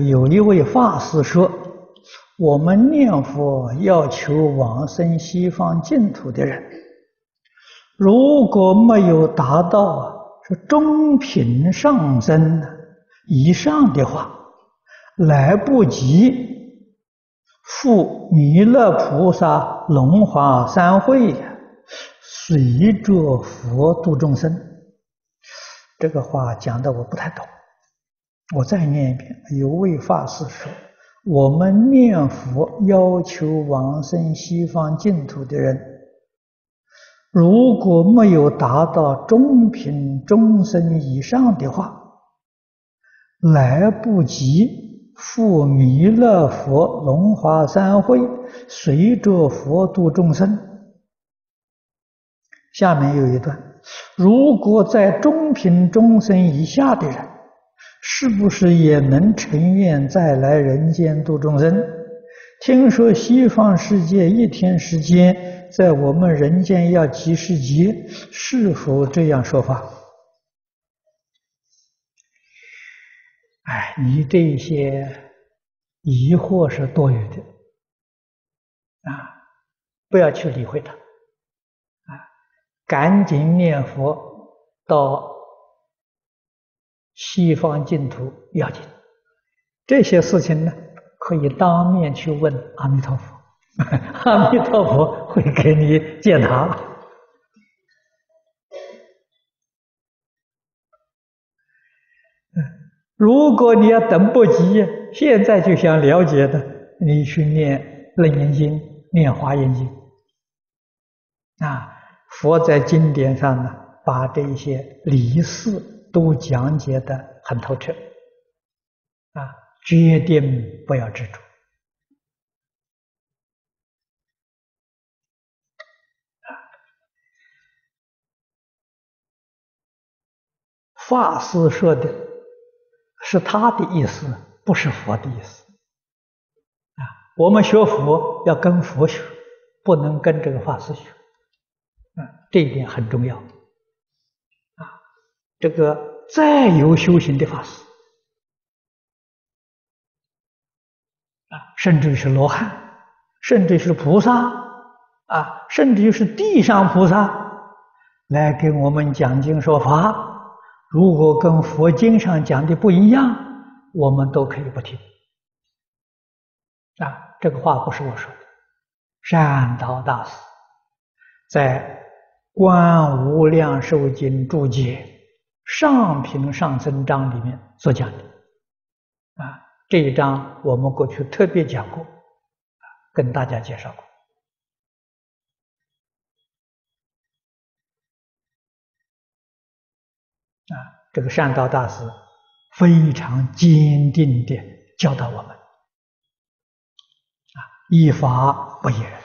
有一位法师说：“我们念佛要求往生西方净土的人，如果没有达到是中品上僧以上的话，来不及赴弥勒菩萨龙华三会，随着佛度众生。”这个话讲的我不太懂。我再念一遍，有位法师说：“我们念佛要求往生西方净土的人，如果没有达到中品中僧以上的话，来不及赴弥勒佛龙华三会，随着佛度众生。”下面有一段：“如果在中品中僧以下的人。”是不是也能成愿再来人间度众生？听说西方世界一天时间，在我们人间要几十劫，是否这样说法？哎，你这些疑惑是多余的啊！不要去理会它啊！赶紧念佛到。西方净土要紧，这些事情呢，可以当面去问阿弥陀佛，阿弥陀佛会给你解答。如果你要等不及，现在就想了解的，你去念《楞严经》、念《华严经》啊，佛在经典上呢，把这些理事。都讲解得很透彻，啊，决定不要执着。啊，法师说的是他的意思，不是佛的意思。啊，我们学佛要跟佛学，不能跟这个法师学。啊，这一点很重要。这个再有修行的法师啊，甚至是罗汉，甚至是菩萨啊，甚至于是地上菩萨，来给我们讲经说法，如果跟佛经上讲的不一样，我们都可以不听。啊，这个话不是我说的，善导大师在《观无量寿经注解》上品上僧章里面所讲的，啊，这一章我们过去特别讲过，跟大家介绍过，啊，这个善导大师非常坚定地教导我们，啊，依法不依人。